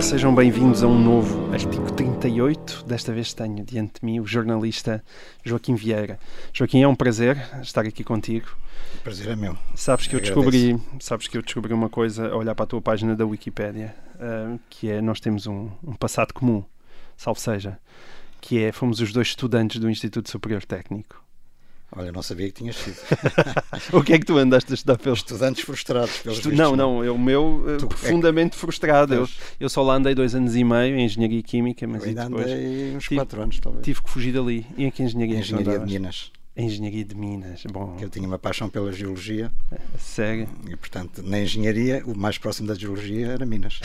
Olá, sejam bem-vindos a um novo artigo 38. Desta vez tenho diante de mim o jornalista Joaquim Vieira. Joaquim, é um prazer estar aqui contigo. O prazer é meu. Sabes que eu descobri, sabes que eu descobri uma coisa a olhar para a tua página da Wikipédia, uh, que é nós temos um, um passado comum, salvo seja, que é fomos os dois estudantes do Instituto Superior Técnico. Olha, não sabia que tinhas sido. o que é que tu andaste a estudar pelos estudantes frustrados? Pelos Estu... Não, não, eu, o meu tu, profundamente é que... frustrado. Eu, eu só lá andei dois anos e meio em Engenharia Química, mas eu ainda depois andei uns tive, quatro anos, talvez. Tive que fugir dali. E em que engenharia? Engenharia de Minas. Engenharia de Minas, bom. Eu tinha uma paixão pela geologia. Sério? E, portanto, na engenharia, o mais próximo da geologia era Minas.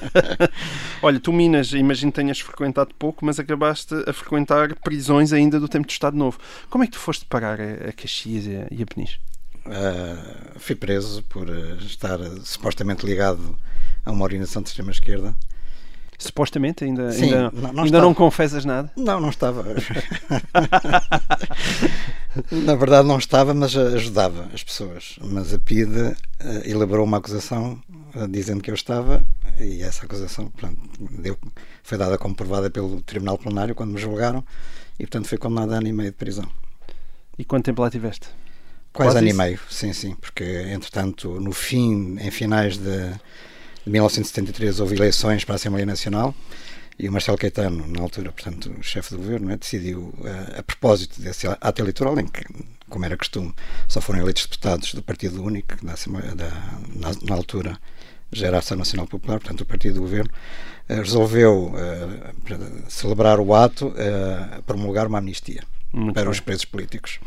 Olha, tu Minas, imagino que tenhas frequentado pouco, mas acabaste a frequentar prisões ainda do tempo do Estado Novo. Como é que tu foste parar a, Caxias e a, Peniche? Uh, fui preso por estar supostamente ligado a uma organização de extrema-esquerda Supostamente ainda, Sim, ainda, não, não, ainda não confessas nada? Não, não estava. Na verdade não estava, mas ajudava as pessoas. Mas a PIDE uh, elaborou uma acusação uh, dizendo que eu estava e essa acusação portanto, deu, foi dada como provada pelo Tribunal Plenário quando me julgaram e portanto foi condenado a ano e meio de prisão. E quanto tempo lá tiveste? Quase, Quase ano e meio, sim, sim, porque entretanto no fim, em finais de de 1973 houve eleições para a Assembleia Nacional e o Marcelo Caetano, na altura, portanto, chefe do governo, né, decidiu, a, eh, a propósito desse ato eleitoral, em que, como era costume, só foram eleitos deputados do Partido Único, da, da, na, na, altura já era a Ação Nacional Popular, portanto, o Partido do Governo, uh, resolveu, uh, celebrar o ato, uh, promulgar uma amnistia Muito para bem. os presos políticos.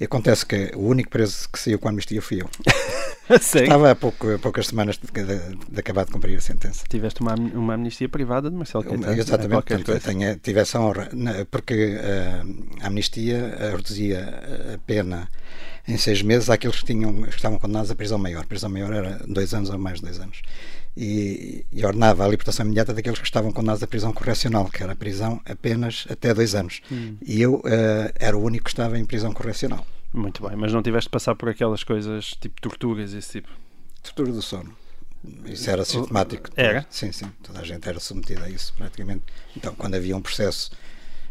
E acontece que o único preso que saiu com a amnistia fui eu. Estava há, pouco, há pouas semanas de, de, de, acabar de cumprir a sentença. Tiveste uma, uma amnistia privada de Marcelo Caetano? Exatamente, portanto, tenho, tive essa honra, porque uh, a amnistia reduzia a pena em seis meses àqueles que, tinham, que estavam condenados à prisão maior. A prisão maior era dois anos ou mais de dois anos. E, e, ordenava a libertação imediata daqueles que estavam condenados à prisão correcional, que era a prisão apenas até dois anos. Hum. E eu uh, era o único que estava em prisão correcional. Muito bem, mas não tiveste de passar por aquelas coisas tipo torturas, esse tipo? Tortura do sono. Isso era sintomático. Era? Sim, sim. Toda a gente era submetida a isso, praticamente. Então, quando havia um processo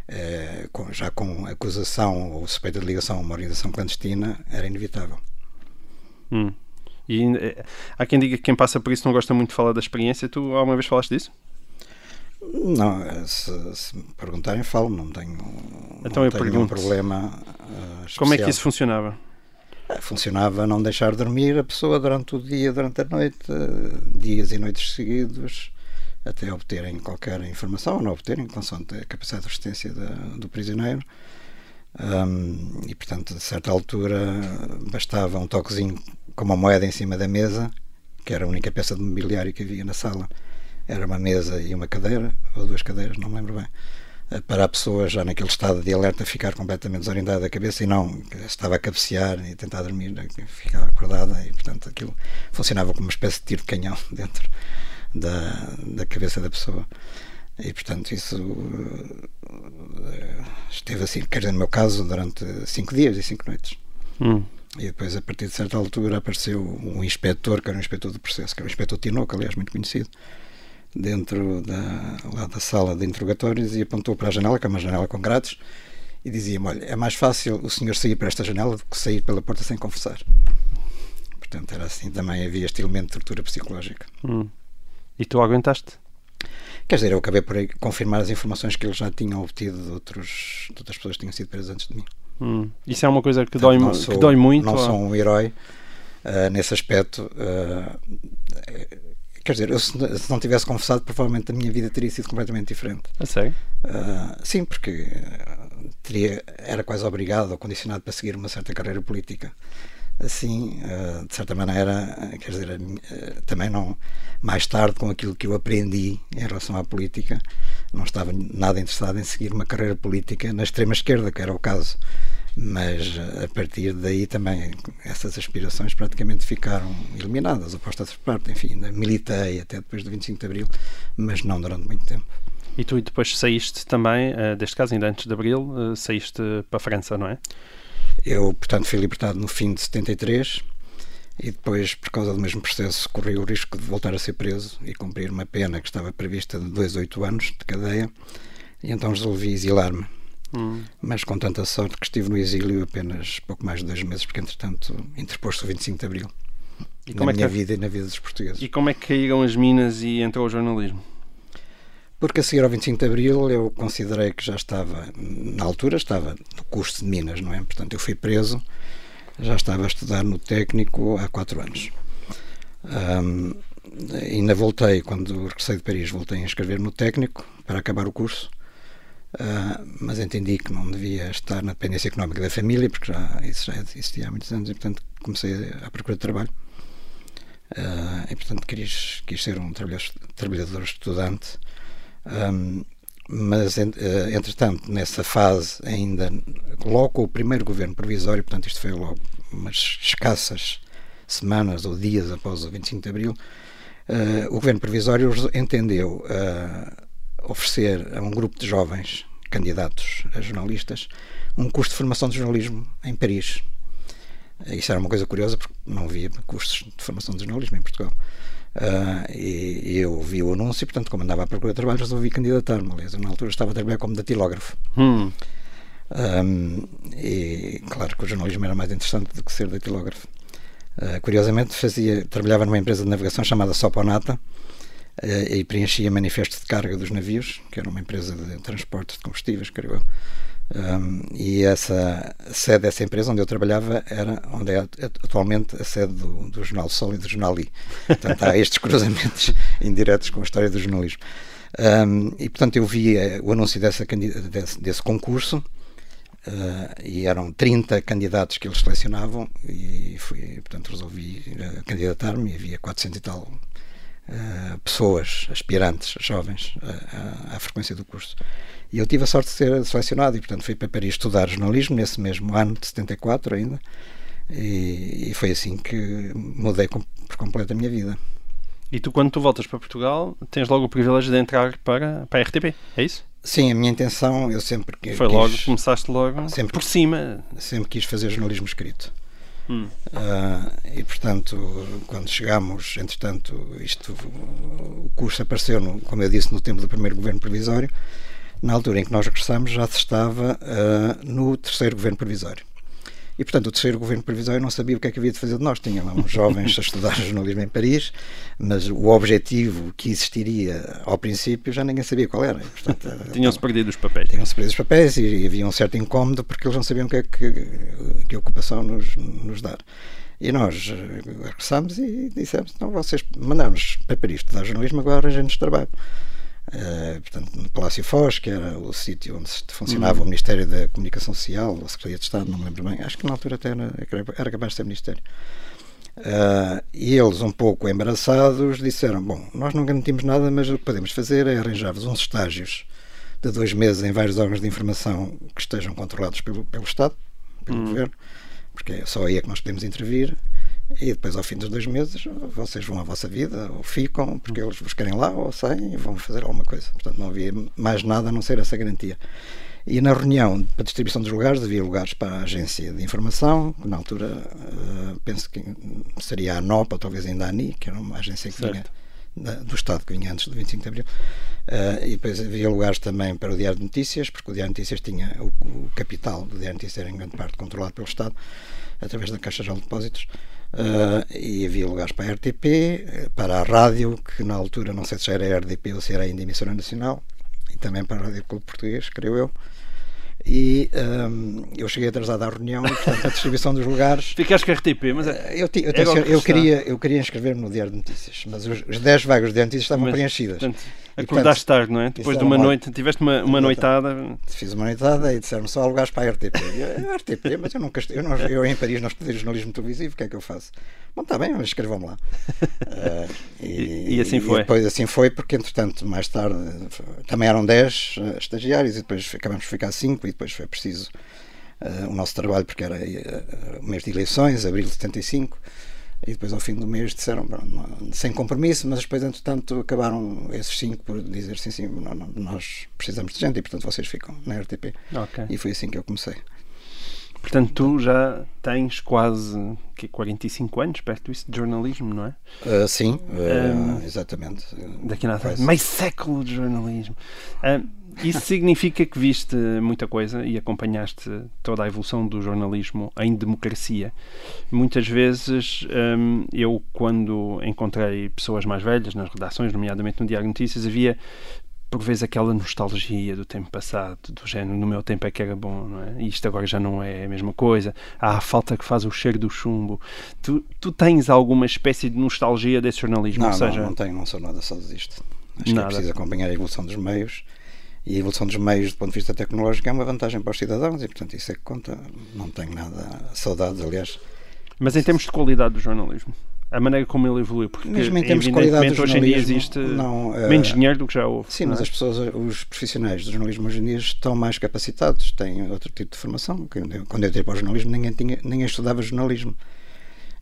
eh, com, já com acusação ou suspeita de ligação a uma organização clandestina, era inevitável. Hum. E eh, há quem diga que quem passa por isso não gosta muito de falar da experiência. Tu alguma vez falaste disso? Não, eh, se, se me perguntarem, falo, não tenho, então não eu tenho pergunto, um problema. Uh, como é que isso funcionava? Uh, funcionava não deixar dormir a pessoa durante o dia, durante a noite, dias e noites seguidos, até obterem qualquer informação, ou não obterem, consoante a capacidade de resistência da, do prisioneiro. Um, e portanto, a certa altura, bastava um toquezinho com uma moeda em cima da mesa, que era a única peça de mobiliário que havia na sala era uma mesa e uma cadeira, ou duas cadeiras, não me lembro bem, eh, para a pessoa já naquele estado de alerta ficar completamente desorientada da cabeça e não, estava a cabecear e tentar dormir, né, ficava acordada e portanto aquilo funcionava como uma espécie de tiro de canhão dentro da, da cabeça da pessoa. E portanto isso eh, esteve assim, quer dizer, no meu caso, durante cinco dias e cinco noites. Hum. E depois, a partir de certa altura, apareceu um inspetor, que era um inspetor do processo, que era um inspetor Tinoco, aliás, muito conhecido, dentro da, lá da sala de interrogatórios e apontou para a janela, que é uma janela com grades, e dizia-me: Olha, é mais fácil o senhor sair para esta janela do que sair pela porta sem confessar. Portanto, era assim, também havia este elemento de tortura psicológica. Hum. E tu aguentaste? Quer dizer, eu acabei por confirmar as informações que eles já tinham obtido de, outros, de outras pessoas que tinham sido presas antes de mim. Hum. Isso é uma coisa que, dói, sou, que dói muito? Não ou... sou um herói uh, nesse aspecto. Uh, Quer dizer, eu, se não tivesse confessado, provavelmente a minha vida teria sido completamente diferente. A sério? Uh, sim, porque teria, era quase obrigado ou condicionado para seguir uma certa carreira política. Assim, uh, de certa maneira, quer dizer, uh, também não. Mais tarde, com aquilo que eu aprendi em relação à política, não estava nada interessado em seguir uma carreira política na extrema-esquerda, que era o caso mas a partir daí também essas aspirações praticamente ficaram eliminadas, apostas de parte, enfim, militei até depois do 25 de Abril, mas não durante muito tempo. E tu depois saíste também, deste caso ainda antes de Abril, saíste para a França, não é? Eu, portanto, fui libertado no fim de 73, e depois, por causa do mesmo processo, corri o risco de voltar a ser preso e cumprir uma pena que estava prevista de 2 a 8 anos de cadeia, e então resolvi exilar-me. Hum. Mas com tanta sorte que estive no exílio apenas pouco mais de dois meses, porque entretanto interpôs-se o 25 de Abril. E na é minha que... vida e na vida dos portugueses. E como é que caíram as minas e entrou o jornalismo? Porque a seguir ao 25 de Abril eu considerei que já estava, na altura estava no curso de Minas, não é? Portanto, eu fui preso, já estava a estudar no técnico há quatro anos. Um, ainda voltei, quando regressei de Paris, voltei a inscrever no técnico para acabar o curso, uh, mas entendi que não devia estar na dependência económica da família, porque já, isso já existia há muitos anos, e portanto comecei a procurar trabalho. Uh, e portanto quis, quis ser um trabalhador, trabalhador estudante um, mas, eh, entretanto, nessa fase, ainda logo o primeiro governo provisório, portanto, isto foi logo umas escassas semanas ou dias após o 25 de abril, uh, o governo provisório entendeu uh, oferecer a um grupo de jovens candidatos a jornalistas um curso de formação de jornalismo em Paris. Isso era uma coisa curiosa porque não havia cursos de formação de jornalismo em Portugal. Uh, e, e, eu vi o anúncio, portanto, como andava à procura de trabalho, resolvi candidatar-me. Aliás, eu, na altura estava a trabalhar como datilógrafo. Hum. Um, e claro que o jornalismo era mais interessante do que ser datilógrafo. Uh, curiosamente, fazia, trabalhava numa empresa de navegação chamada Soponata uh, e preenchia manifestos de carga dos navios, que era uma empresa de transporte de combustíveis, creio eu. Um, e essa sede dessa empresa onde eu trabalhava era onde é atualmente a sede do, do Jornal Sol e do Jornal I. Portanto, há estes cruzamentos indiretos com a história do jornalismo. Um, e portanto eu vi o anúncio dessa, desse, desse concurso uh, e eram 30 candidatos que eles selecionavam e fui, portanto resolvi uh, candidatar-me e havia 400 e tal uh, pessoas, aspirantes, jovens, à frequência do curso. E eu tive a sorte de ser selecionado e, portanto, fui para Paris estudar jornalismo nesse mesmo ano, de 74 ainda, e, e foi assim que mudei com, por completo a minha vida. E tu, quando tu voltas para Portugal, tens logo o privilégio de entrar para, para a RTP, é isso? Sim, a minha intenção, eu sempre que. Foi quis, logo, começaste logo sempre, por cima. Sempre quis fazer jornalismo escrito. Hum. Uh, e portanto, quando chegámos, entretanto, isto, o curso apareceu, no, como eu disse, no tempo do primeiro governo provisório. Na altura em que nós regressamos, já se estava uh, no terceiro governo provisório. E, portanto, o terceiro governo provisório não sabia o que é que havia de fazer de nós. Tinha lá uns jovens a estudar jornalismo em Paris, mas o objetivo que existiria ao princípio já ninguém sabia qual era. Tinham-se perdido os papéis. Tinham-se perdido os papéis e, havia um certo incómodo porque eles não sabiam o que é que, que ocupação nos, nos dar. E nós eh, regressámos e dissemos: então vocês mandaram-nos para Paris estudar jornalismo, agora arranjamos trabalho. Uh, portanto, no Palácio Foz, que era o sítio onde funcionava uhum. o Ministério da Comunicação Social, a Secretaria de Estado, não me lembro bem, acho que na altura até era, era capaz de ser Ministério. Uh, e eles, um pouco embaraçados, disseram: Bom, nós não garantimos nada, mas o que podemos fazer é arranjar-vos uns estágios de dois meses em vários órgãos de informação que estejam controlados pelo, pelo Estado, pelo uhum. Governo, porque é só aí é que nós podemos intervir e depois ao fim dos dois meses vocês vão à vossa vida ou ficam porque eles vos querem lá ou saem e vão fazer alguma coisa. Portanto não havia mais nada a não ser essa garantia. E na reunião para distribuição dos lugares havia lugares para a agência de informação que na altura uh, penso que seria a ANOP ou talvez ainda a ANI que era uma agência que vinha do Estado que vinha antes do 25 de Abril. Uh, e depois havia lugares também para o Diário de Notícias porque o Diário de Notícias tinha o, o capital do Diário de Notícias era em grande parte controlado pelo Estado através da Caixa de Depósitos Uh, e havia lugares para a RTP, para a rádio, que na altura não sei se já era RDP ou se era ainda emissora nacional, e também para a Rádio Clube Português, creio eu. E um, eu cheguei atrasado à reunião e, portanto, a distribuição dos lugares. Ficaste com a RTP, mas. É, eu, eu, eu, eu queria, eu queria inscrever-me no Diário de Notícias, mas os, os 10 vagas do Diário de Notícias estavam mas, preenchidas. Portanto, acordaste tarde, não é? Depois de uma noite, tiveste uma, uma noitada. Fiz uma noitada e disseram só lugares para a RTP. Eu, RTP, mas eu nunca. Eu, não, eu em Paris não estudei jornalismo televisivo, o que é que eu faço? Bom, está bem, mas escrevam lá. Uh, e, e, assim foi. E depois assim foi, porque entretanto, mais tarde, também eram 10 uh, estagiários e depois acabamos de ficar 5 e depois foi preciso uh, o nosso trabalho, porque era o mês de eleições, abril de 75. E depois, ao fim do mês, disseram sem compromisso, mas depois, entretanto, acabaram esses cinco por dizer sim, sim, não, não, nós precisamos de gente e, portanto, vocês ficam na RTP. Okay. E foi assim que eu comecei. Portanto, tu já tens quase que 45 anos perto disso de jornalismo, não é? Uh, sim, uh, um, exatamente. Daqui a nada, meio século de jornalismo. Uh, isso significa que viste muita coisa e acompanhaste toda a evolução do jornalismo em democracia. Muitas vezes, um, eu, quando encontrei pessoas mais velhas nas redações, nomeadamente no Diário Notícias, havia por vezes aquela nostalgia do tempo passado, do género, no meu tempo é que era bom, não é? Isto agora já não é a mesma coisa. Há a falta que faz o cheiro do chumbo. Tu, tu tens alguma espécie de nostalgia desse jornalismo? Não, Ou seja... não, não tenho, não sou nada só disto. Acho nada. que é preciso acompanhar a evolução dos meios e a evolução dos meios do ponto de vista tecnológico é uma vantagem para os cidadãos e, portanto, isso é que conta. Não tenho nada, saudades, aliás. Mas em termos de qualidade do jornalismo? A maneira como ele evoluiu, porque Mesmo em termos de qualidade hoje em dia existe não, uh, menos dinheiro do que já houve. Sim, mas é? as pessoas, os profissionais do jornalismo hoje em dia estão mais capacitados, têm outro tipo de formação. Quando eu entrei para o jornalismo, ninguém, tinha, ninguém estudava jornalismo.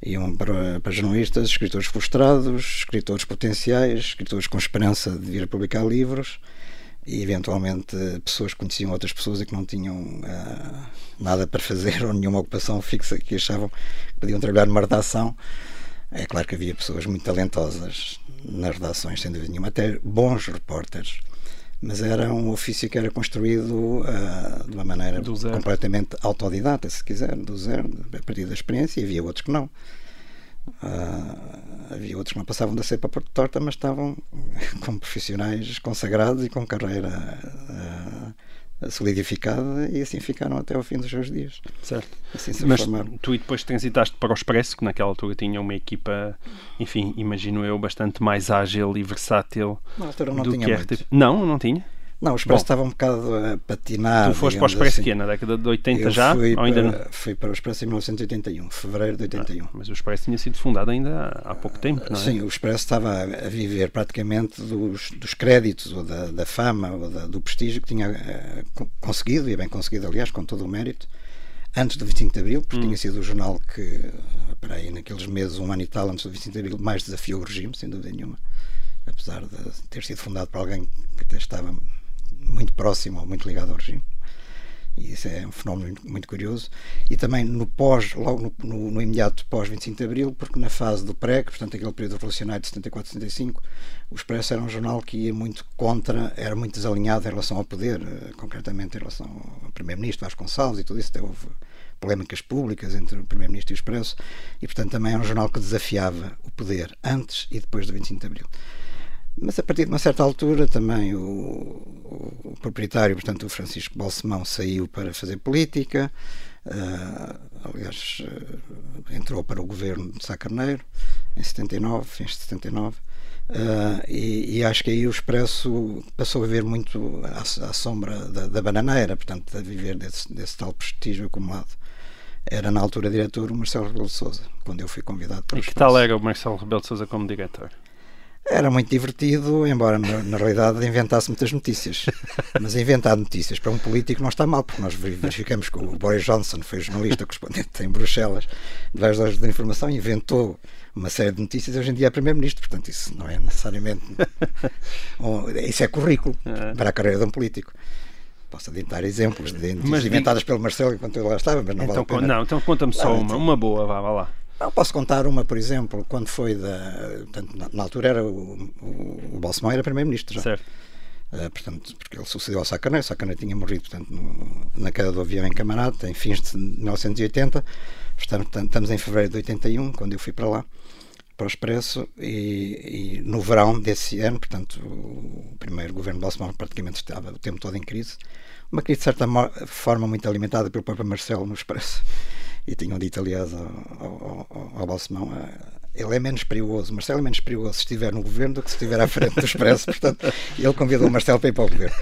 Iam para, para jornalistas, escritores frustrados, escritores potenciais, escritores com esperança de vir a publicar livros e eventualmente pessoas que conheciam outras pessoas e que não tinham uh, nada para fazer ou nenhuma ocupação fixa que achavam que podiam trabalhar numa redação é claro que havia pessoas muito talentosas nas redações, sem dúvida nenhuma, até bons repórteres, mas era um ofício que era construído uh, de uma maneira completamente autodidata, se quiser, do zero, a partir da experiência, e havia outros que não. Uh, havia outros que não passavam da cepa por torta, mas estavam como profissionais consagrados e com carreira uh, solidificada e assim ficaram até ao fim dos seus dias. Certo. Assim se Mas formaram. tu depois transitaste para o Expresso, que naquela altura tinha uma equipa, enfim, imagino eu, bastante mais ágil e versátil Na altura não do tinha que muito. Não, não tinha? Não, o Expresso estava um bocado a patinar. Tu foste para o Expresso assim. que na década de 80 eu já? Fui ou ainda para, não? Fui para o Expresso em 1981, fevereiro de 81. Ah, mas o Expresso tinha sido fundado ainda há pouco tempo, não é? Sim, o Expresso estava a viver praticamente dos, dos créditos, ou da, da fama, ou da, do prestígio que tinha uh, conseguido, e bem conseguido, aliás, com todo o mérito, antes do 25 de Abril, porque hum. tinha sido o jornal que, para aí, naqueles meses, um ano e tal, antes do 25 de Abril, mais desafiou o regime, sem dúvida nenhuma. Apesar de ter sido fundado por alguém que até estava muito próximo ou muito ligado ao regime. E isso é um fenómeno muito curioso. E também no pós, logo no, no, no imediato pós 25 de Abril, porque na fase do PREC, portanto aquele período revolucionário de 74 75, o Expresso era um jornal que ia muito contra, era muito desalinhado em relação ao poder, eh, concretamente em relação ao Primeiro-Ministro Vasconcelos e tudo isso. Até houve polémicas públicas entre o Primeiro-Ministro e o Expresso, e portanto também era um jornal que desafiava o poder antes e depois do 25 de Abril. Mas a partir de uma certa altura também o, o, proprietário, portanto o Francisco Balsemão, saiu para fazer política, uh, aliás uh, entrou para o governo de Sá Carneiro em 79, fins de 79, uh, e, e, acho que aí o Expresso passou a viver muito à, à sombra da, da, bananeira, portanto a viver desse, desse tal prestígio acumulado era na altura diretor o Marcelo Rebelo de Sousa, quando eu fui convidado para E que tal era o Marcelo Rebelo de Sousa como diretor? Era muito divertido, embora na, na, realidade inventasse muitas notícias. Mas inventar notícias para um político não está mal, porque nós verificamos que o Boris Johnson foi jornalista correspondente em Bruxelas de várias lojas de informação e inventou uma série de notícias. Hoje em dia é Primeiro-Ministro, portanto, isso não é necessariamente. isso é currículo é. para a carreira de um político. Posso adiantar exemplos de notícias inventadas pelo Marcelo enquanto eu lá estava, mas não então, vale a pena. Não, então conta-me só uma, uma boa, vá, vá lá. Não, posso contar uma, por exemplo, quando foi da. Portanto, na, na, altura era o, o, o Balsemão era primeiro-ministro já. Certo. Uh, portanto, porque ele sucedeu ao Sacané, Sacané tinha morrido portanto, no, na queda do avião em Camarata, em fins de 1980. Portanto, estamos em fevereiro de 81, quando eu fui para lá, para o Expresso, e, e no verão desse ano, portanto, o primeiro governo de Balsemão praticamente estava o tempo todo em crise. Uma crise, de certa forma, muito alimentada pelo próprio Marcelo no Expresso e tinham dito, aliás, ao, ao, ao Balsemão, ah, ele é menos perigoso, Marcelo é menos perigoso se estiver no governo do que se estiver à frente do Expresso, portanto, ele convidou o Marcelo para ir para o governo.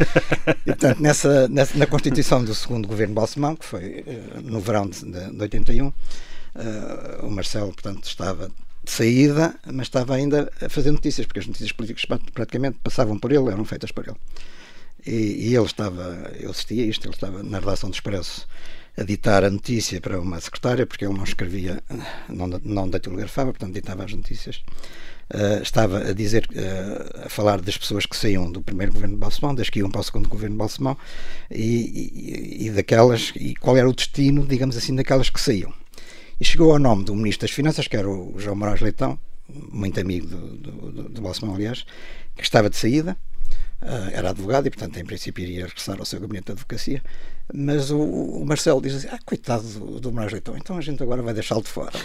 E, portanto, nessa, nessa, na constituição do segundo governo Balsemão, que foi uh, no verão de, de, de 81, uh, ah, o Marcelo, portanto, estava de saída, mas estava ainda a fazer notícias, porque as notícias políticas praticamente passavam por ele, eram feitas por ele. E, e ele estava, eu assistia a isto, ele estava na redação do Expresso a ditar a notícia para uma secretária, porque ele não escrevia, não, não datilografava, portanto ditava as notícias. Uh, estava a dizer, uh, a falar das pessoas que saíam do primeiro governo de Balsemão, das que iam para o segundo governo de Balsemão e, e, e, daquelas, e qual era o destino, digamos assim, daquelas que saíam. E chegou ao nome do Ministro das Finanças, que era o João Moraes Leitão, muito amigo do, do, do, do Balsemão, aliás, que estava de saída, uh, era advogado e, portanto, em princípio iria regressar ao seu gabinete de advocacia, mas o, o Marcelo diz assim, ah, coitado do, do Moraes Leitão, então a gente agora vai deixá-lo de fora.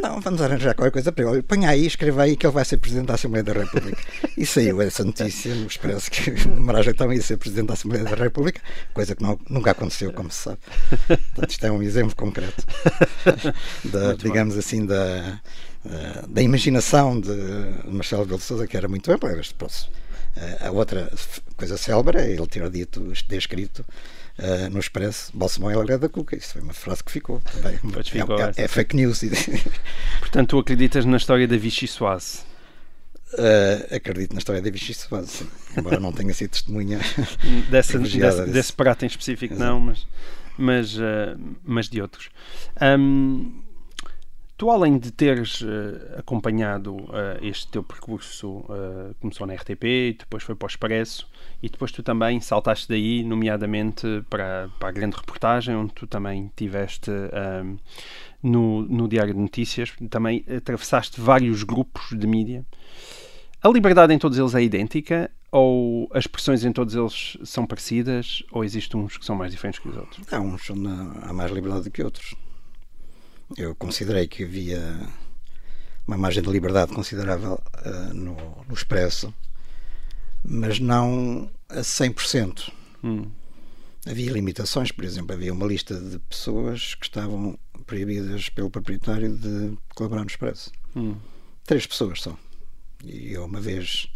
Não, vamos arranjar qualquer coisa para ele. Põe aí, escreva aí que ele vai ser Presidente da Assembleia da República. E saiu essa notícia no Expresso que o Moraes então ia ser Presidente da Assembleia da República, coisa que não, nunca aconteceu, como se sabe. Portanto, isto é um exemplo concreto, da, digamos bom. assim, da, eh, da imaginação de Marcelo Rebelo de Sousa, que era muito ampla. A outra coisa célebre é ele ter dito, descrito uh, no Expresso, Balsemão é a da Cuca. Isso foi uma frase que ficou também. ficou é, é, é, fake news. Portanto, tu acreditas na história da Vichy Soase? Uh, acredito na história da Vichy Soase, embora não tenha sido testemunha dessa, desse, desse, prato em específico, Exato. não, mas, mas, uh, mas de outros. Um, Tu, além de teres uh, acompanhado uh, este teu percurso, uh, começou na RTP, depois foi para o Expresso, e depois tu também saltaste daí, nomeadamente para, para a grande reportagem, onde tu também tiveste ehm, no, no Diário de Notícias, também atravessaste vários grupos de mídia. A liberdade em todos eles é idêntica? Ou as expressões em todos eles são parecidas? Ou existem uns que são mais diferentes que os outros? Há uns onde há mais liberdade do que outros eu considerei que havia uma margem de liberdade considerável uh, no, no Expresso, mas não a 100%. Hum. Havia limitações, por exemplo, havia uma lista de pessoas que estavam proibidas pelo proprietário de colaborar no Expresso. Hum. Três pessoas só. E eu uma vez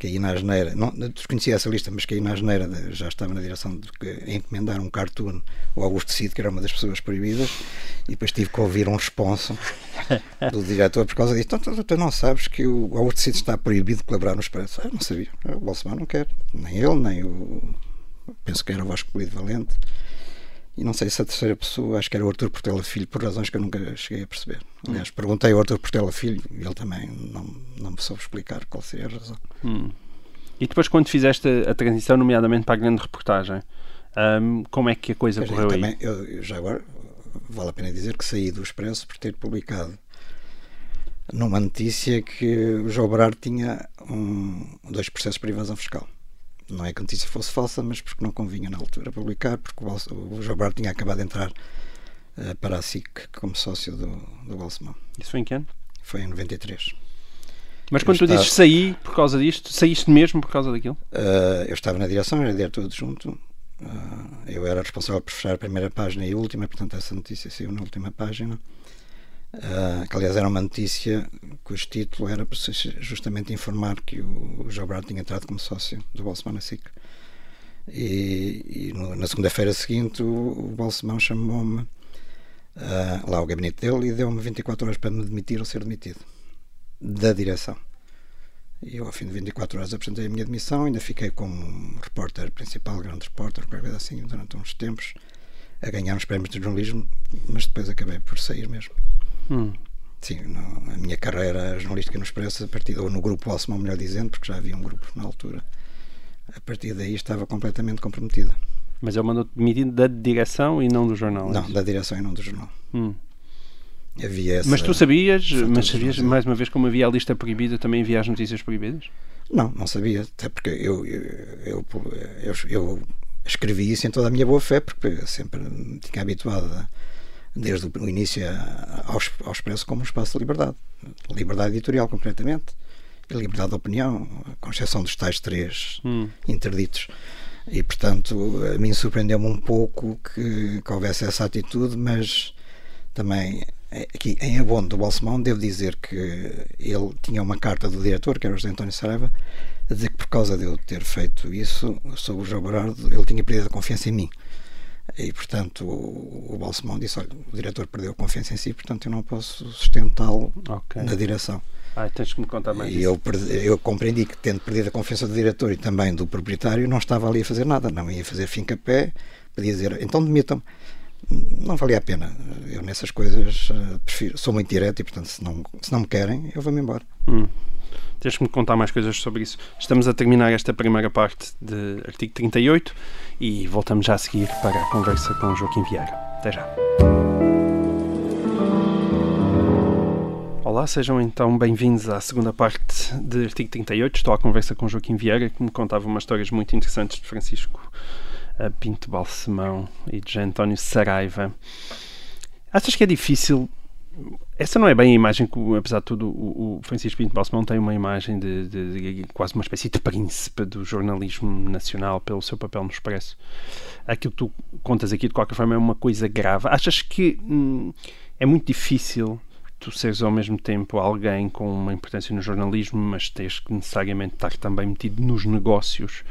caí na asneira, não desconhecia essa lista, mas caí na asneira, já estava na direção de encomendar um cartoon ao Augusto Cid, que era uma das pessoas proibidas, e depois tive que ouvir um responso do diretor por causa disso. Então, tu não sabes que o Augusto Cid está proibido de colaborar no Expresso? Ah, não sabia. O Bolsonaro não quer. Nem ele, nem o. Penso que era o Vasco Polido Valente. E não sei se a terceira pessoa, acho que era o Arthur Portela Filho, por razões que eu nunca cheguei a perceber. Aliás, hum. perguntei ao Arthur Portela Filho e ele também não, não me soube explicar qual seria a razão. Hum. E depois, quando fizeste a transição, nomeadamente para a grande reportagem, um, como é que a coisa correu aí? Também, eu, já agora, vale a pena dizer que saí do Expresso por ter publicado numa notícia que o João Berardo tinha um, dois processos por evasão fiscal não é que a notícia fosse falsa, mas porque não convinha na altura publicar, porque o, o João Barro tinha acabado de entrar uh, para a SIC como sócio do, do Balsemão. Isso foi em que ano? Foi em 93. Mas quando eu tu estava... dizes saí por causa disto, saíste mesmo por causa daquilo? Uh, eu estava na direção, era diretor adjunto. Uh, eu era responsável por fechar a primeira página e a última, portanto, essa notícia saiu na última página. Uh, que aliás era uma notícia cujo título era justamente informar que o, o Joe Brad tinha entrado como sócio do Bolsonaro SIC. E, e no, na segunda-feira seguinte o, o Bolsonaro chamou-me uh, lá ao gabinete dele e deu-me 24 horas para me demitir ou ser demitido da direção. E eu, ao fim de 24 horas, apresentei a minha demissão. Ainda fiquei como repórter principal, grande repórter, coisa assim, durante uns tempos, a ganhar uns prémios de jornalismo, mas depois acabei por sair mesmo. Hum. Sim, no, a minha carreira jornalística no Expresso, a partir, ou no grupo Osmo, melhor dizendo, porque já havia um grupo na altura, a partir daí estava completamente comprometida. Mas ele mandou demitir da direção e não do jornal? É não, da direção e não do jornal. Hum. Havia essa, mas tu sabias, mas sabias mais uma vez como havia a lista proibida, também havia as notícias proibidas? Não, não sabia, até porque eu, eu, eu, eu, eu escrevi isso em toda a minha boa fé, porque sempre me tinha habituado a desde o início ao, ao Expresso como um espaço de liberdade. Liberdade editorial, concretamente, e liberdade de opinião, com exceção dos tais três hum. interditos. E, portanto, a mim surpreendeu-me um pouco que, que houvesse essa atitude, mas também aqui em abono do Balsemão, devo dizer que ele tinha uma carta do diretor, que era o José António Saraiva, a dizer que por causa de eu ter feito isso sobre o João Berardo, ele tinha perdido a confiança em mim. E, portanto, o, o Balsemão disse: olha, o diretor perdeu a confiança em si, portanto, eu não posso sustentá-lo okay. na direção. Ah, tens que me contar mais. E eu, eu, compreendi que, tendo perdido a confiança do diretor e também do proprietário, não estava ali a fazer nada, não ia fazer fim pé, podia dizer: então demitam-me. não valia a pena. Eu nessas coisas uh, prefiro, sou muito direto e, portanto, se não, se não me querem, eu vou-me embora. Hum. Tens que me contar mais coisas sobre isso. Estamos a terminar esta primeira parte de artigo 38 e voltamos já a seguir para a conversa com Joaquim Vieira. Até já. Olá, sejam então bem-vindos à segunda parte de artigo 38. Estou à conversa com Joaquim Vieira, que me contava umas histórias muito interessantes de Francisco eh, Pinto Balsemão e de António Saraiva. Achas que é difícil essa não é bem a imagem que, apesar de tudo, o, Francisco Pinto Balsemão tem uma imagem de, de, de, quase uma espécie de príncipe do jornalismo nacional pelo seu papel no Expresso. Aquilo que tu contas aqui, de qualquer forma, é uma coisa grave. Achas que hum, é muito difícil tu seres ao mesmo tempo alguém com uma importância no jornalismo, mas tens que necessariamente estar também metido nos negócios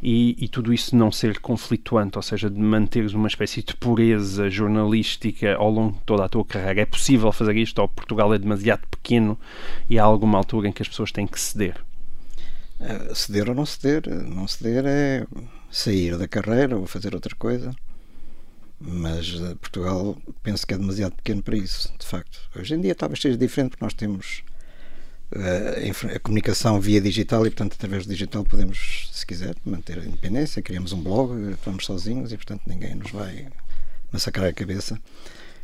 e, e, tudo isso não ser conflituante, ou seja, de manteres uma espécie de pureza jornalística ao longo de toda a tua carreira. É possível fazer isto ou Portugal é demasiado pequeno e há alguma altura em que as pessoas têm que ceder? Uh, ceder ou não ceder? Não ceder é sair da carreira ou fazer outra coisa. Mas uh, Portugal penso que é demasiado pequeno para isso, de facto. Hoje em dia talvez seja diferente porque nós temos a, comunicação via digital e, portanto, através do digital podemos, se quiser, manter a independência. Criamos um blog, vamos sozinhos e, portanto, ninguém nos vai massacrar a cabeça.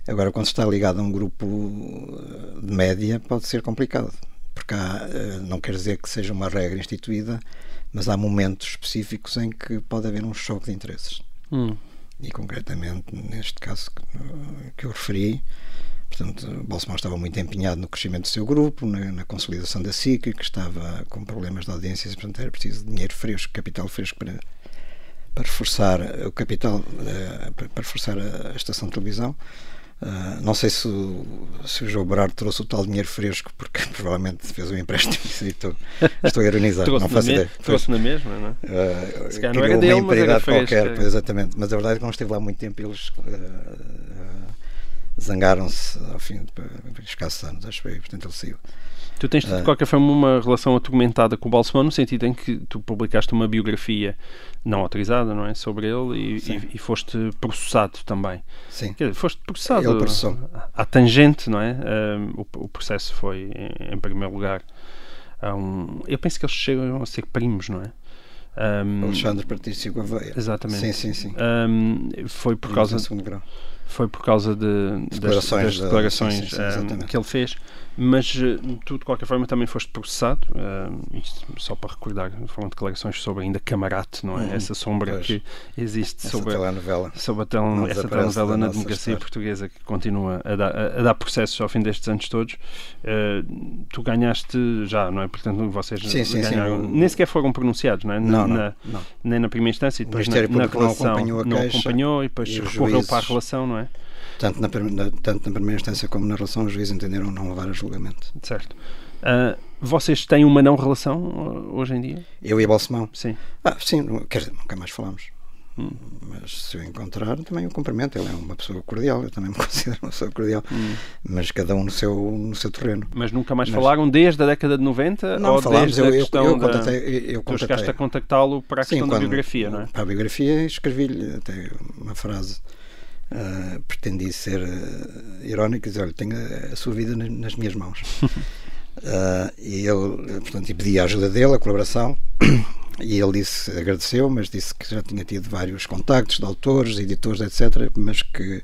Agora, quando está ligado a um grupo de média, pode ser complicado, porque há, eh, não quer dizer que seja uma regra instituída, mas há momentos específicos em que pode haver um choque de interesses. Hum. E, concretamente, neste caso que eu referi, Portanto, Bolsonaro estava muito empenhado no crescimento do seu grupo, na, na consolidação da SIC, que estava com problemas de audiências, portanto era preciso dinheiro fresco, capital fresco para, para reforçar o capital, eh, para, reforçar a, a estação de televisão. Uh, não sei se o, se o João Berardo trouxe o tal dinheiro fresco, porque provavelmente fez um empréstimo. estou, estou a ironizar, não faço ideia. Trouxe na mesma, não é? Uh, se calhar não era dele, mas era fresco. qualquer, exatamente. Mas a verdade é que não esteve lá muito tempo. Eles uh, zangaram-se ao fim de escassos anos, acho que portanto ele saiu. Tu tens, de ah. qualquer forma, uma relação atormentada com o Balsemão, no sentido em que tu publicaste uma biografia não autorizada, não é? Sobre ele e, e, e foste processado também. Sim. Dizer, foste processado. Ele processou. À tangente, não é? Um, o, o, processo foi, em, em primeiro lugar, um, eu penso que eles chegam a ser primos, não é? Um, Alexandre Patrício Gouveia. Exatamente. Sim, sim, sim. Um, foi por causa. Foi por causa de, declarações, das, das declarações sim, sim, um, que ele fez mas eh, tu de qualquer forma também foste processado uh, isto só para recordar foram declarações sobre ainda camarate não é? Uhum, essa sombra pois. que existe essa sobre telenovela. sobre a tel essa telenovela na democracia história. portuguesa que continua a dar, a, a dar, processos ao fim destes anos todos. Uh, tu ganhaste já não é? Portanto vocês sim, sim, ganharam. sim, nem sequer foram pronunciados não é? Não, na, não, nem na primeira instância e depois na, na relação não acompanhou, não acompanhou e depois recorreu para a relação não é tanto na, tanto na primeira instância como na relação, os juízes entenderam não levar a julgamento. Certo. Uh, vocês têm uma não relação uh, hoje em dia? Eu e a Balsemão? Sim. Ah, sim, quer dizer, nunca mais falamos. Hum. Mas se eu encontrar, também o cumprimento. Ele é uma pessoa cordial, eu também me considero uma pessoa cordial. Hum. Mas cada um no seu, no seu terreno. Mas nunca mais mas, falaram desde a década de 90? Não, ou falámos, desde eu, a questão eu, eu contatei. Eu, eu tu chegaste a contactá-lo para a Sim, questão quando, da biografia, não é? Para a biografia escrevi-lhe até uma frase Uh, pretendi ser uh, irónico e dizer, olha, tenho a, a sua vida nas, nas minhas mãos. uh, e ele, portanto, pedi a ajuda dele, a colaboração, e ele disse, agradeceu, mas disse que já tinha tido vários contactos de autores, editores, etc., mas que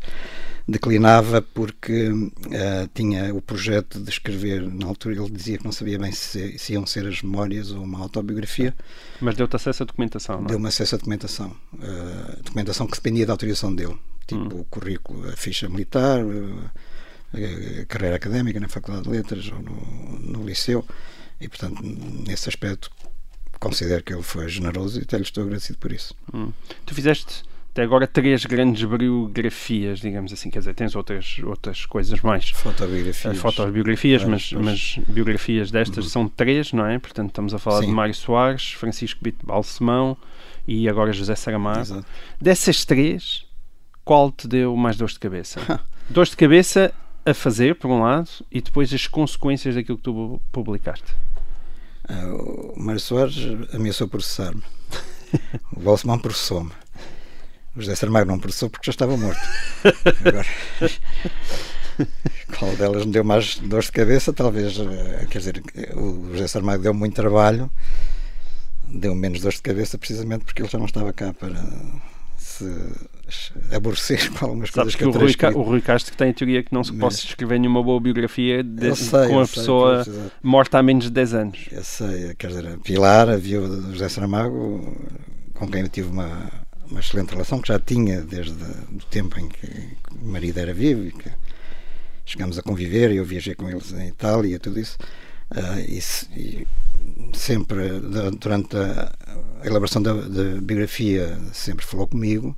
declinava porque uh, tinha o projeto de escrever, na altura ele dizia que não sabia bem se, se iam ser as memórias ou uma autobiografia. Mas deu-te acesso à documentação, não é? Deu-me acesso à documentação. Uh, documentação que dependia da autorização dele tipo hum. o currículo, a ficha militar, a carreira académica na Faculdade de Letras ou no, no liceu, e portanto, nesse aspecto, considero que ele foi generoso e até lhe estou agradecido por isso. Hum. Tu fizeste até agora três grandes biografias, digamos assim, quer dizer, tens outras, outras coisas mais. Fotobiografias. Uh, fotobiografias, mas, mas biografias destas uhum. são três, não é? Portanto, estamos a falar Sim. de Mário Soares, Francisco Bito Balsemão e agora José Saramago. Exato. Dessas três, qual te deu mais dor de cabeça? dor de cabeça a fazer, por um lado, e depois as consequências daquilo que tu publicaste. Uh, o Mário Soares ameaçou processar-me. o Balsemão processou-me. O José Saramago não processou porque já estava morto. Agora, qual delas me deu mais dor de cabeça? Talvez, eh, quer dizer, o José Saramago deu muito trabalho, deu menos dor de cabeça precisamente porque ele já não estava cá para se aborrecer com algumas Sabes coisas que, que o eu Rui, terei Ca- o Rui Castro tem a teoria que não se Mas- possa escrever nenhuma boa biografia de- sei, com a sei, pessoa pois, morta há menos de 10 anos. Eu sei, quer dizer, a Pilar, a viúva do José Saramago, com quem eu tive uma, uma excelente relação, que já tinha desde o tempo em que o marido era vivo e que chegámos a conviver e eu viajei com eles em Itália e tudo isso. E, se- e sempre, durante a, elaboração da, da biografia, sempre falou comigo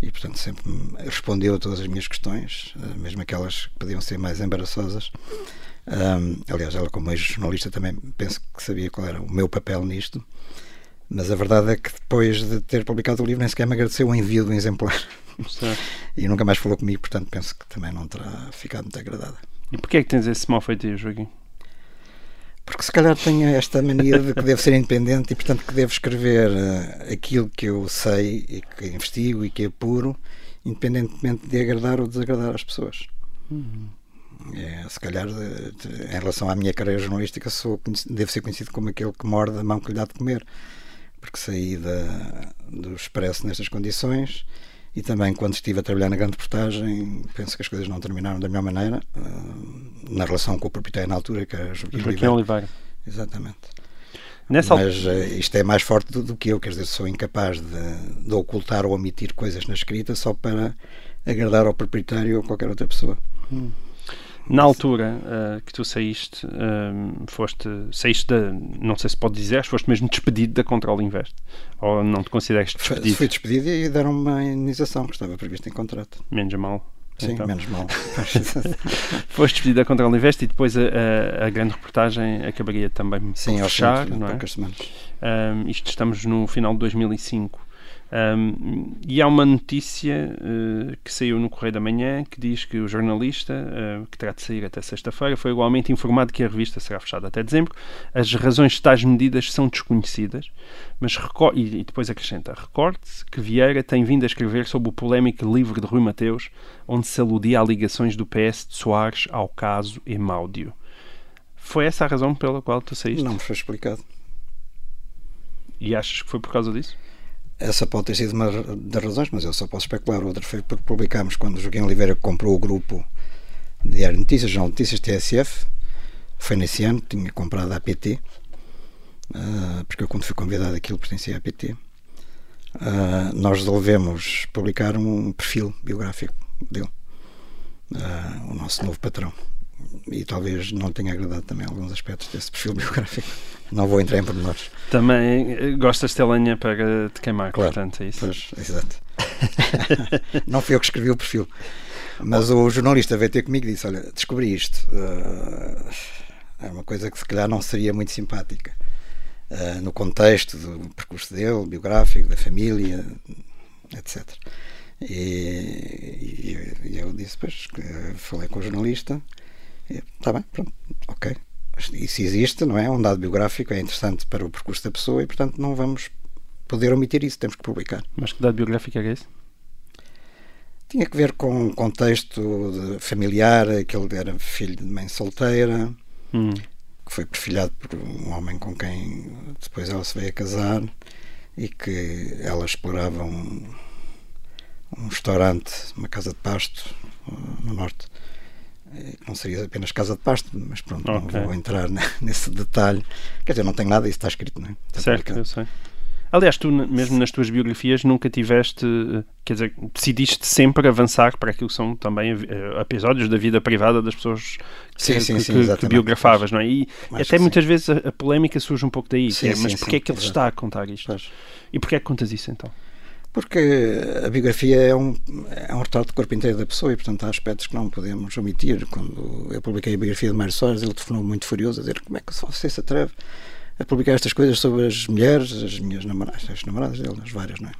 e, portanto, sempre respondeu a todas as minhas questões, ah, mesmo aquelas que podiam ser mais embaraçosas. Ahm, aliás, ela, como ex-jornalista, também penso que sabia qual era o meu papel nisto. Mas a verdade é que depois de ter publicado o livro, nem sequer me agradeceu o envio do exemplar Certo. e nunca mais falou comigo, portanto, penso que também não terá ficado muito agradada. E porquê é que tens esse mau feitio, Joaquim? Porque se calhar tenho esta mania de que devo ser independente e, portanto, que devo escrever eh, aquilo que eu sei e que investigo e que apuro, independentemente de agradar ou desagradar as pessoas. É, se calhar, eh, de- em relação à minha carreira jornalística, sou, devo ser conhecido como aquele que morde a mão que lhe dá de comer, porque saí da, do Expresso nestas condições e também quando estive a trabalhar na grande reportagem, penso que as coisas não terminaram da melhor maneira, eh, na relação com o proprietário na altura, que era Joaquim Joaquim Oliveira. Oliveira. Exatamente. Nessa. Mas eh, isto é mais forte do, do que eu, quer dizer, sou incapaz de, de ocultar ou omitir coisas na escrita só para agradar ao proprietário ou qualquer outra pessoa. Na altura eh, que tu saíste, eh, foste, saíste da, não sei se pode dizer, foste mesmo despedido da Control Invest. Ou não te consideras despedido? Fui despedido e deram uma indenização que estava prevista em contrato. Menos mal. Sim, Então. menos mal. Foste despedido da Control Invest e depois a, a- a grande reportagem acabaria também Sim, por fechar, fechar, não é? poucas semanas. Um, isto estamos no final de 2005. Um, e há uma notícia uh, que saiu no Correio da Manhã que diz que o jornalista, uh, que terá de sair até sexta-feira, foi igualmente informado que a revista será fechada até dezembro. As razões de tais medidas são desconhecidas, mas e, e depois acrescenta: recorde-se que Vieira tem vindo a escrever sobre o polémico livro de Rui Mateus, onde se aludia a ligações do PS de Soares ao caso Emáudio. Foi essa a razão pela qual tu saíste? Não me foi explicado. E achas que foi por causa disso? Essa pode ter sido uma das razões, mas eu só posso especular. Outra foi porque publicámos quando o Joaquim Oliveira comprou o grupo Diário de Notícias, Jornal Notícias, TSF. Foi nesse ano, tinha comprado a APT, ah, porque eu, quando fui convidado, aquilo pertencia à APT. Ah, nós resolvemos publicar um perfil biográfico dele, ah, o nosso novo patrão. E talvez não tenha agradado também alguns aspectos desse perfil biográfico. Não vou entrar em pormenores. Também eh, gostas de ter lenha para te queimar, Claro. portanto, é isso. Pois, exato. não fui eu que escrevi o perfil. Mas o jornalista veio ter comigo e disse: Olha, descobri isto. Uh, é uma coisa que se calhar não seria muito simpática. Uh, no contexto do percurso dele, biográfico, da família, etc. E, e- eu disse: Pois, falei com o jornalista. Está bem, pronto, ok. Isso existe, não é? Um dado biográfico é interessante para o percurso da pessoa e, portanto, não vamos poder omitir isso, temos que publicar. Mas que dado biográfico era esse? Tinha que ver com o contexto familiar, que ele era filho de mãe solteira, Hum. que foi perfilhado por um homem com quem depois ela se veio a casar e que ela explorava um, um restaurante, uma casa de pasto uh, no norte. Eh, Não seria apenas casa de pasto, mas pronto, Ok. não vou entrar ne- nesse detalhe. Quer dizer, não tenho nada, isso está escrito, não é? Está Certo, publicado. eu sei. Aliás, tu, mesmo nas tuas biografias, nunca tiveste, eh, quer dizer, decidiste sempre avançar para aquilo que são também eh, episódios da vida privada das pessoas que, Sim, sim, que- sim, que- que exatamente. biografavas, não é? E até muitas vezes a, a polémica surge um pouco daí, é, mas sim, porquê é que ele exato. está a contar isto? Pois. E porquê é que contas isso então? Porque a biografia é um, é um retrato do corpo inteiro da pessoa e, portanto, há aspectos que não podemos omitir. Quando eu publiquei a biografia de Mário Soares, ele telefonou muito furioso a dizer como é que você se atreve a publicar estas coisas sobre as mulheres, as minhas namoradas, as namoradas dele, as várias, não é?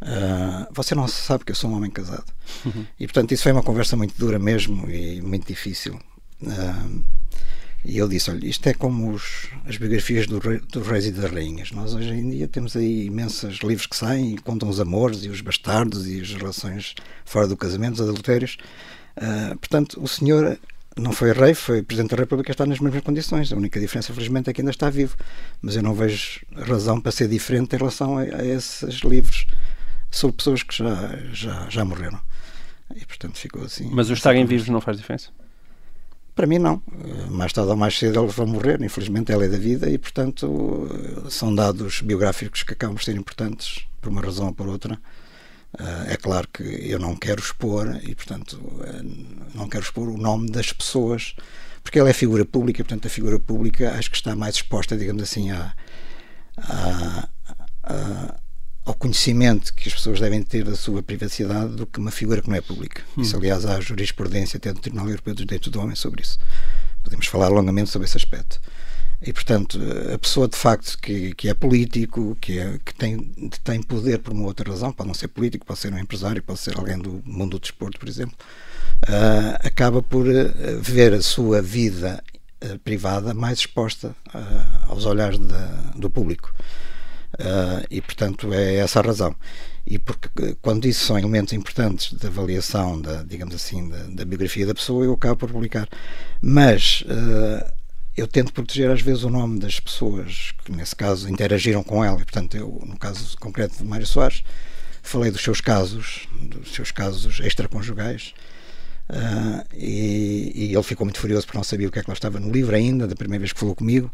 Ah, você não sabe que eu sou um homem casado. E, portanto, isso foi uma conversa muito dura mesmo e muito difícil. Ah, E eu disse: olha, isto é como os, as biografias do rei, dos reis e das rainhas. Nós hoje em dia temos aí imensos livros que saem e contam os amores e os bastardos e as relações fora do casamento, os adultérios. Uh, portanto, o senhor não foi rei, foi Presidente da República, está nas mesmas condições. A única diferença, felizmente, é que ainda está vivo. Mas eu não vejo razão para ser diferente em relação a, a esses livros sobre pessoas que já, já, já morreram. E, portanto, ficou assim. Mas o estarem vivos não faz diferença? Para mim, não. Mais tarde ou mais cedo eles vão morrer, infelizmente é a lei da vida, e, portanto, são dados biográficos que acabam por ser importantes, por uma razão ou por outra. É claro que eu não quero expor, e, portanto, não quero expor o nome das pessoas, porque ela é figura pública, e, portanto, a figura pública acho que está mais exposta, digamos assim, a, a, a ao conhecimento que as pessoas devem ter da sua privacidade do que uma figura que não é pública. Hum. Isso, aliás, há jurisprudência até do Tribunal Europeu dos Direitos do Homem sobre isso. Podemos falar longamente sobre esse aspecto. E, portanto, a pessoa de facto que, que é político, que, é, que tem, tem poder por uma outra razão, pode não ser político, pode ser um empresário, pode ser alguém do mundo do desporto, por exemplo, uh, acaba por uh, ver a sua vida uh, privada mais exposta aos olhares da, do público. Uh, e, portanto, é essa a razão. E porque, quando isso são elementos importantes da avaliação, da, digamos assim, da, da biografia da pessoa, eu acabo por publicar. Mas uh, eu tento proteger, às vezes, o nome das pessoas que, nesse caso, interagiram com ela. E, portanto, eu, no caso concreto de Mário Soares, falei dos seus casos, dos seus casos extraconjugais. Uh, e, e, ele ficou muito furioso porque não sabia o que é que lá estava no livro ainda, da primeira vez que falou comigo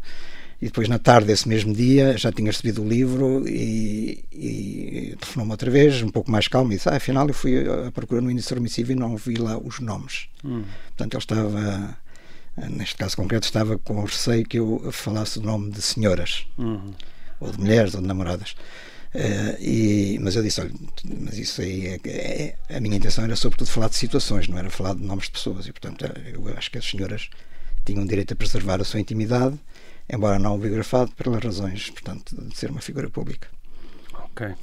e depois, na tarde desse mesmo dia, já tinha recebido o livro e, e telefonou-me outra vez, um pouco mais calmo, e disse: ah, afinal, eu fui à procura no índice remissivo e não vi lá os nomes. Hum. Portanto, ele estava, neste caso concreto, estava com receio que eu falasse o nome de senhoras, uhum. ou de mulheres, ou de namoradas. Uh, e, mas eu disse: olha, mas isso aí é, é, a minha intenção era sobretudo falar de situações, não era falar de nomes de pessoas, e portanto eu acho que as senhoras tinham direito a preservar a sua intimidade embora não biografado, pelas razões, portanto, de ser uma figura pública. Ok,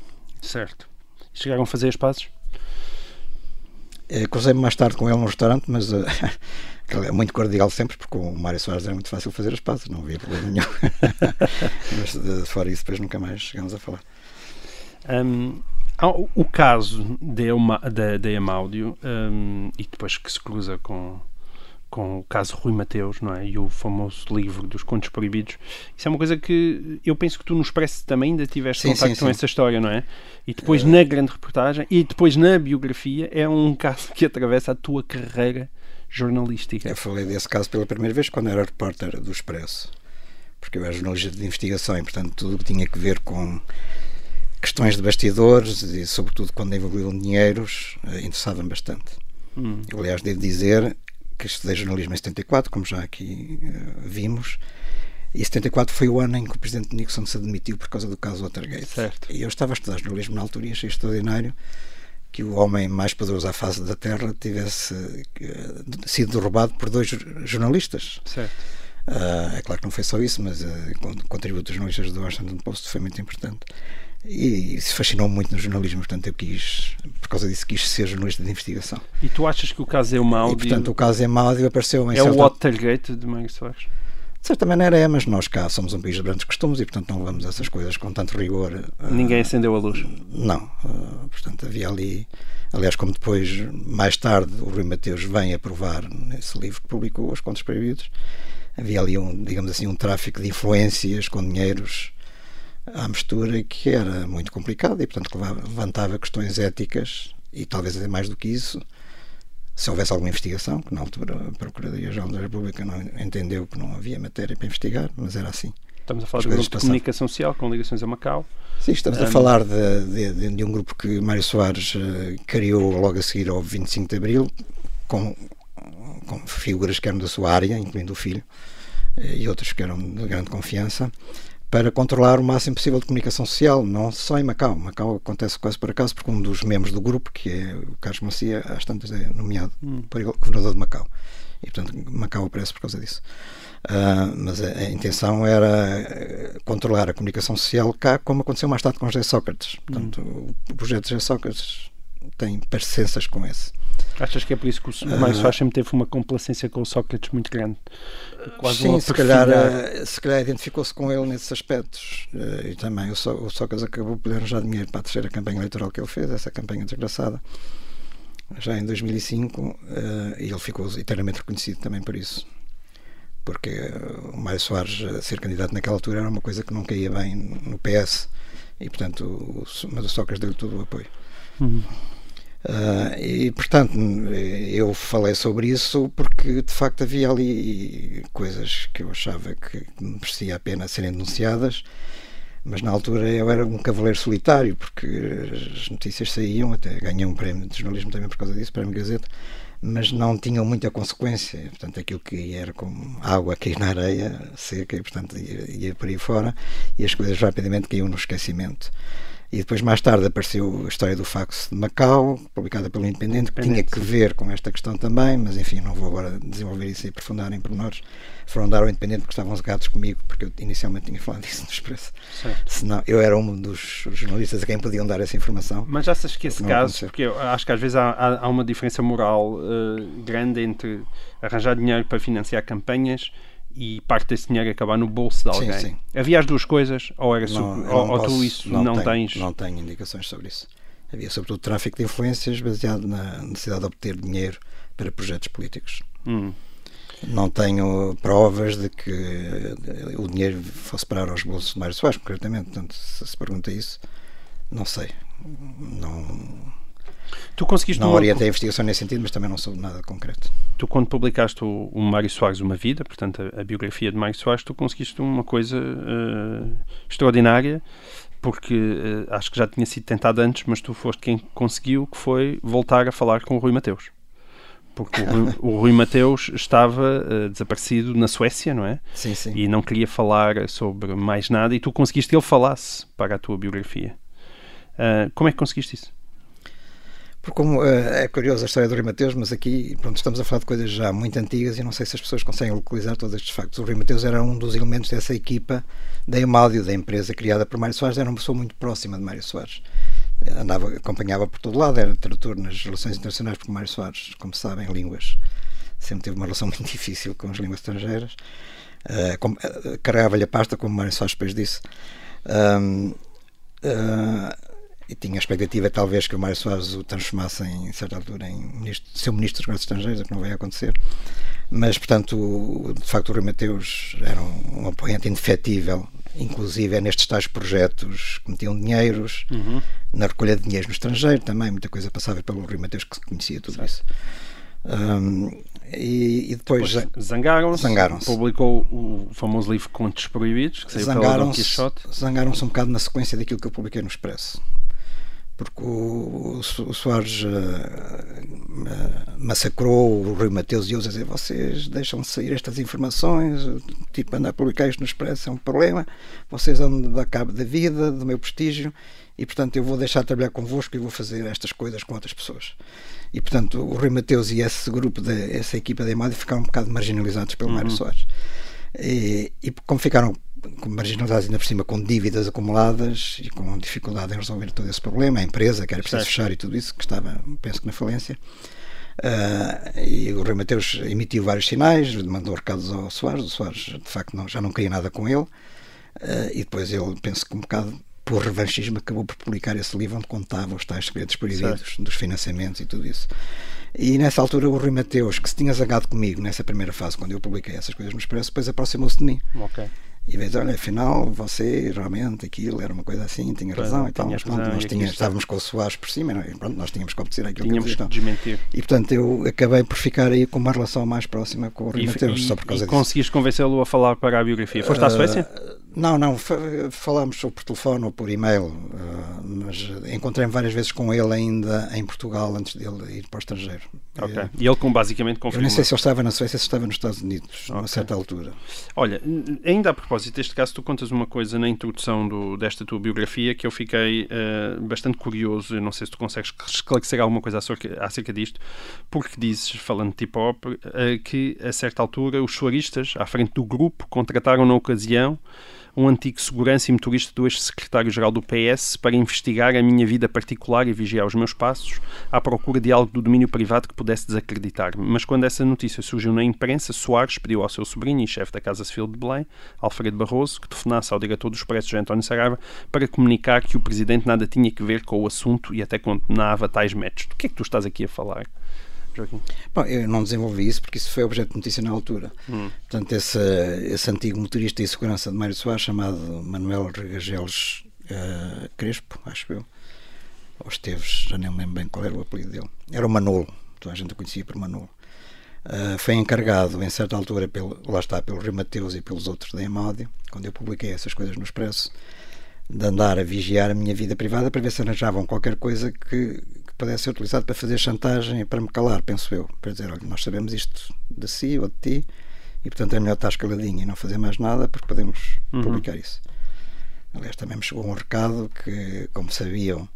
certo. Chegaram a fazer as pazes? Eh, cruzei-me mais tarde com ele no restaurante, mas uh, é muito cordial sempre, porque com o Mário Soares era muito fácil fazer as pazes, não havia problema nenhum. mas uh, fora isso, depois nunca mais chegamos a falar. Um, o caso da Emáudio, um, e depois que se cruza com, com o caso Rui Mateus, não é? E o famoso livro dos contos proibidos. Isso é uma coisa que eu penso que tu no Expresso também ainda tiveste sim, contato sim, com sim. essa história, não é? E depois uh... na grande reportagem e depois na biografia é um caso que atravessa a tua carreira jornalística. Eu falei desse caso pela primeira vez quando era repórter do Expresso, porque eu era jornalista de investigação e, portanto, tudo o que tinha que ver com questões de bastidores e, sobretudo, quando envolviam dinheiros, eh, interessava-me bastante. Hum. Eu, aliás, devo dizer que estudei jornalismo em 74, como já aqui uh, vimos, e 74 foi o ano em que o presidente Nixon se admitiu por causa do caso Watergate. Certo. E eu estava a estudar jornalismo na altura e achei extraordinário que o homem mais poderoso à face da Terra tivesse uh, sido derrubado por dois jornalistas. Certo. Uh, é claro que não foi só isso, mas uh, o contributo dos jornalistas do Washington Post foi muito importante e se fascinou muito no jornalismo, portanto eu quis, por causa disso, quis ser jornalista de investigação. E tu achas que o caso é uma áudio... E, portanto, o caso é uma áudio apareceu em É certa... o Watergate de Mário Soares? De certa maneira é, mas nós cá somos um país de grandes costumes e, portanto, não levamos essas coisas com tanto rigor. Ninguém uh, acendeu a luz? Não. Uh, portanto, havia ali... Aliás, como depois, mais tarde, o Rui Mateus vem a provar nesse livro que publicou, Os Contos Proibidos, havia ali, um, digamos assim, um tráfico de influências com dinheiros à mistura que era muito complicada e, portanto, levantava questões éticas e talvez até mais do que isso, se houvesse alguma investigação, que na altura a Procuradoria-Geral da República não entendeu que não havia matéria para investigar, mas era assim. Estamos a falar de um grupo de comunicação social com ligações a Macau. Sim, estamos um... a falar de, de, de, um grupo que Mário Soares uh, criou logo a seguir ao 25 de Abril, com, com figuras que eram da sua área, incluindo o filho, uh, e outras que eram de grande confiança, para controlar o máximo possível de comunicação social, não só em Macau. Macau acontece quase por acaso, porque um dos membros do grupo, que é o Carlos Macia, às tantas é nomeado hum. para governador de Macau. E, portanto, Macau aparece por causa disso. Uh, mas a, a, intenção era eh, controlar a comunicação social cá, como aconteceu mais tarde com José Sócrates. Portanto, hum. o, o projeto de José Sócrates tem parecenças com esse. Achas que é por isso que o Mário Soares sempre teve uma complacência com o Sócrates muito grande? Quase Sim, se calhar, eh, se calhar identificou-se com ele nesses aspectos. Eh, e também o, o Sócrates acabou por arranjar dinheiro para a terceira campanha eleitoral que ele fez, essa campanha desgraçada, já em 2005, eh, e ele ficou eternamente reconhecido também por isso. Porque o Mário Soares ser candidato naquela altura era uma coisa que não caía bem no PS, e portanto, o, mas o Sócrates deu-lhe todo o apoio. Uh, e portanto eu falei sobre isso porque de facto havia ali coisas que eu achava que merecia a pena serem denunciadas mas na altura eu era um cavaleiro solitário porque as notícias saíam até ganhei um prémio de jornalismo também por causa disso, prémio Gazeta mas não tinham muita consequência. Portanto aquilo que era como água cair na areia seca e portanto ia, ia por aí fora e as coisas rapidamente caíam no esquecimento e depois, mais tarde, apareceu a história do fax de Macau, publicada pelo Independente, que tinha que ver com esta questão também, mas enfim, não vou agora desenvolver isso e aprofundar em pormenores. Foram dar ao Independente porque estavam zegados comigo, porque eu inicialmente tinha falado disso no Expresso. Certo. Senão, eu era um dos jornalistas a quem podiam dar essa informação. Mas achas que esse caso, aconteceu. porque eu acho que às vezes há, há uma diferença moral uh, grande entre arranjar dinheiro para financiar campanhas e parte desse dinheiro acabar no bolso de alguém. Sim, sim. Havia as duas coisas ou era não, ou, ou tu isso não, não tenho, tens? Não tenho indicações sobre isso. Havia sobretudo tráfico de influências baseado na necessidade de obter dinheiro para projetos políticos. Hum. Não tenho provas de que o dinheiro fosse parar aos bolsos de Mário Soares, concretamente. Portanto, se se pergunta isso, não sei. Não Tu conseguiste não orientei a investigação nesse sentido, mas também não soube nada concreto. Tu, quando publicaste o, o Mário Soares Uma Vida, portanto, a, a, biografia de Mário Soares, tu conseguiste uma coisa uh, extraordinária, porque uh, acho que já tinha sido tentado antes, mas tu foste quem conseguiu, que foi voltar a falar com o Rui Mateus. Porque o Rui, o Rui Mateus estava uh, desaparecido na Suécia, não é? Sim, sim. E não queria falar sobre mais nada, e tu conseguiste que ele falasse para a tua biografia. como é que conseguiste isso? Porque como eh, é curiosa a história do Rui Mateus, mas aqui pronto, estamos a falar de coisas já muito antigas e não sei se as pessoas conseguem localizar todos estes factos. O Rui Mateus era um dos elementos dessa equipa da Emáudio, da empresa criada por Mário Soares, era uma pessoa muito próxima de Mário Soares. Andava, acompanhava por todo lado, era tradutor nas relações internacionais, porque Mário Soares, como sabem, línguas, sempre teve uma relação muito difícil com as línguas estrangeiras. Uh, Carregava-lhe a pasta, como Mário Soares depois disse. uh, e tinha a expectativa talvez que o Mário Soares o transformasse em certa altura em ministro, seu ministro dos negócios estrangeiros, o que não vai acontecer. Mas, portanto, de facto, o Rui Mateus era um, um apoiante indefetível, inclusive é nestes tais projetos que metiam dinheiros, uhum. na recolha de dinheiro no estrangeiro também, muita coisa passava pelo Rui Mateus que conhecia tudo certo. isso. Um, e, e, depois, zangaram-se, zangaram publicou o famoso livro Contos Proibidos, que saiu zangaram-se, Zangaram-se um bocado na sequência daquilo que eu publiquei no Expresso porque o, o Soares uh, massacrou o Rui Mateus e eu a dizer vocês deixam sair estas informações, tipo andar a publicar isto no Expresso é um problema, vocês andam a dar cabo da vida, do meu prestígio e portanto eu vou deixar de trabalhar convosco e vou fazer estas coisas com outras pessoas. E portanto o Rui Mateus e esse grupo, de, essa equipa da EMAD ficaram um bocado marginalizados pelo uhum. Mário Soares. E, e como ficaram marginalizados ainda por cima com dívidas acumuladas e com dificuldade em resolver todo esse problema, a empresa que era preciso fechar e tudo isso, que estava, penso que na falência. Uh, e o Rui Mateus emitiu vários sinais, mandou recados ao Soares, o Soares de facto não, já não queria nada com ele, uh, e depois ele, penso que um bocado por revanchismo, acabou por publicar esse livro onde contava os tais segredos proibidos certo. dos financiamentos e tudo isso. E nessa altura o Rui Mateus, que se tinha zangado comigo nessa primeira fase, quando eu publiquei essas coisas no Expresso, depois aproximou-se de mim. Okay. E vez, olha, afinal, você realmente aquilo era uma coisa assim, tinha razão e tal. Mas pronto, nós tínhamos, estávamos com o Soares por cima não, é? e pronto, nós tínhamos que obedecer aquilo tínhamos que eles desmentir. E portanto eu acabei por ficar aí com uma relação mais próxima com o Rui Mateus, só por causa e disso. conseguiste convencê-lo a falar para a biografia? Foste uh, à Suécia? Não, não, falámos ou por telefone ou por e-mail, uh, mas encontrei-me várias vezes com ele ainda em Portugal antes dele ir para o estrangeiro. Ok. E ele com, basicamente confirmou. Eu nem sei se ele estava na Suécia, se estava nos Estados Unidos, okay. a certa altura. Olha, ainda a propósito deste caso, tu contas uma coisa na introdução do, desta tua biografia que eu fiquei uh, bastante curioso. Não sei se tu consegues esclarecer alguma coisa acerca, acerca disto, porque dizes, falando de hip-hop, uh, que a certa altura os soaristas, à frente do grupo, contrataram na ocasião um antigo segurança e motorista do ex-secretário-geral do PS para investigar a minha vida particular e vigiar os meus passos à procura de algo do domínio privado que pudesse desacreditar-me. Mas quando essa notícia surgiu na imprensa, Soares pediu ao seu sobrinho e chefe da Casa Civil de Belém, Alfredo Barroso, que telefonasse ao diretor do Expresso, António Saraiva, para comunicar que o presidente nada tinha que ver com o assunto e até condenava tais métodos. Do que é que tu estás aqui a falar? Joaquim? Bom, eu não desenvolvi isso porque isso foi objeto de notícia na altura. Hum. Portanto, esse, esse antigo motorista e segurança de Mário Soares, chamado Manuel Regageles uh, Crespo, acho eu, ou Esteves, já nem me lembro bem qual era o apelido dele. Era o Manolo, toda a gente o conhecia por Manolo. Uh, foi encarregado, em certa altura, pelo, lá está, pelo Rio Mateus e pelos outros da Emádio, quando eu publiquei essas coisas no Expresso, de andar a vigiar a minha vida privada para ver se arranjavam qualquer coisa que, pudesse ser utilizado para fazer chantagem e para me calar, penso eu. Para dizer, olha, nós sabemos isto de si ou de ti e, portanto, é melhor estar escaladinho e não fazer mais nada porque podemos uhum. publicar isso. Aliás, também me chegou um recado que, como sabiam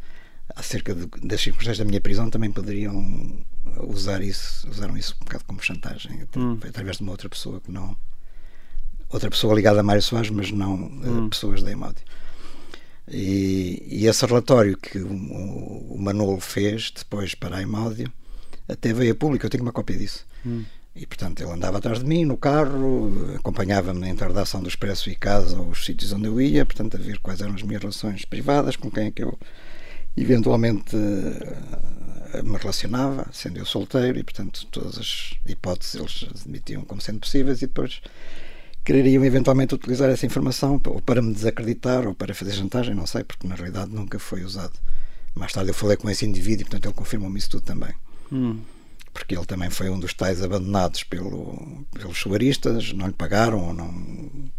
acerca de, das circunstâncias da minha prisão, também poderiam usar isso, usaram isso um bocado como chantagem, uhum. através de uma outra pessoa que não. Outra pessoa ligada a Mário Soares, mas não uhum. pessoas da Emódio. E, e, esse relatório que o, o, Manolo fez depois para a Imáudio até veio a público, eu tenho uma cópia disso. Hum. E portanto ele andava atrás de mim no carro, acompanhava-me entre a redação do Expresso e casa aos sítios onde eu ia, portanto a ver quais eram as minhas relações privadas, com quem é que eu eventualmente eh, me relacionava, sendo eu solteiro, e portanto todas as hipóteses eles admitiam como sendo possíveis, e depois quereriam eventualmente utilizar essa informação ou para me desacreditar ou para fazer chantagem, não sei, porque na realidade nunca foi usado. Mais tarde eu falei com esse indivíduo e, portanto, ele confirmou-me isso tudo também. Hum. Porque ele também foi um dos tais abandonados pelo, pelos suaristas, não lhe pagaram ou não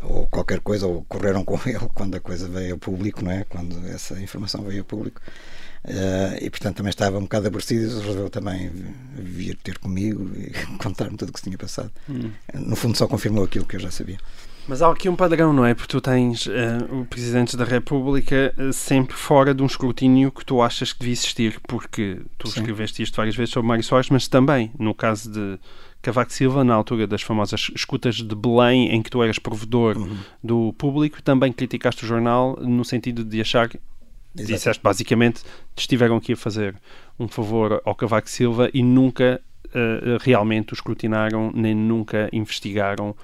ou qualquer coisa, ou correram com ele quando a coisa veio ao público, não é? Quando essa informação veio ao público. Uh, e portanto também estava um bocado aborrecido e resolveu também vir ter comigo e contar-me tudo o que se tinha passado. Hum. No fundo, só confirmou aquilo que eu já sabia. Mas há aqui um padrão, não é? Porque tu tens uh, o Presidente da República uh, sempre fora de um escrutínio que tu achas que devia existir, porque tu Sim. escreveste isto várias vezes sobre Mário Soares, mas também, no caso de Cavaco Silva, na altura das famosas escutas de Belém, em que tu eras provedor uhum. do público, também criticaste o jornal no sentido de achar Exato. Disseste basicamente estiveram aqui a fazer um favor ao Cavaco Silva e nunca uh, realmente o escrutinaram, nem nunca investigaram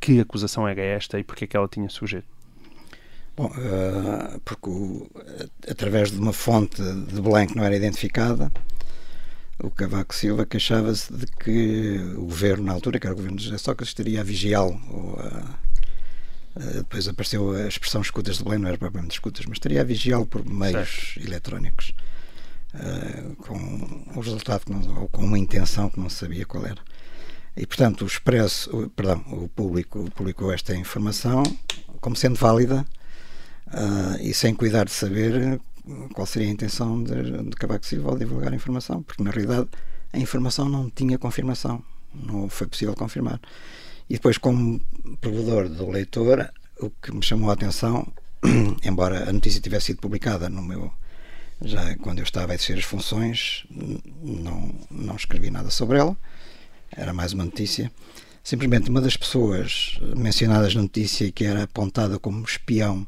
que acusação era esta e porque é que ela tinha sujeito. Bom, uh, porque o, através de uma fonte de Belém que não era identificada, o Cavaco Silva queixava-se de que o governo, na altura, que era o governo de José Sócrates, estaria a vigiá-lo ou a depois apareceu a expressão escutas de Belém, não era propriamente escutas, mas estaria a vigiá-lo por meios certo. eletrónicos, uh, com um resultado não, ou com uma intenção que não sabia qual era. E, portanto, o Expresso, o, perdão, o público publicou esta informação como sendo válida uh, e sem cuidar de saber qual seria a intenção de, de Cavaco Silva ao divulgar a informação, porque na realidade a informação não tinha confirmação, não foi possível confirmar. E depois, como provedor do leitor, o que me chamou a atenção, embora a notícia tivesse sido publicada no meu. Já quando eu estava a exercer as funções, não, não escrevi nada sobre ela, era mais uma notícia. Simplesmente uma das pessoas mencionadas na notícia que era apontada como espião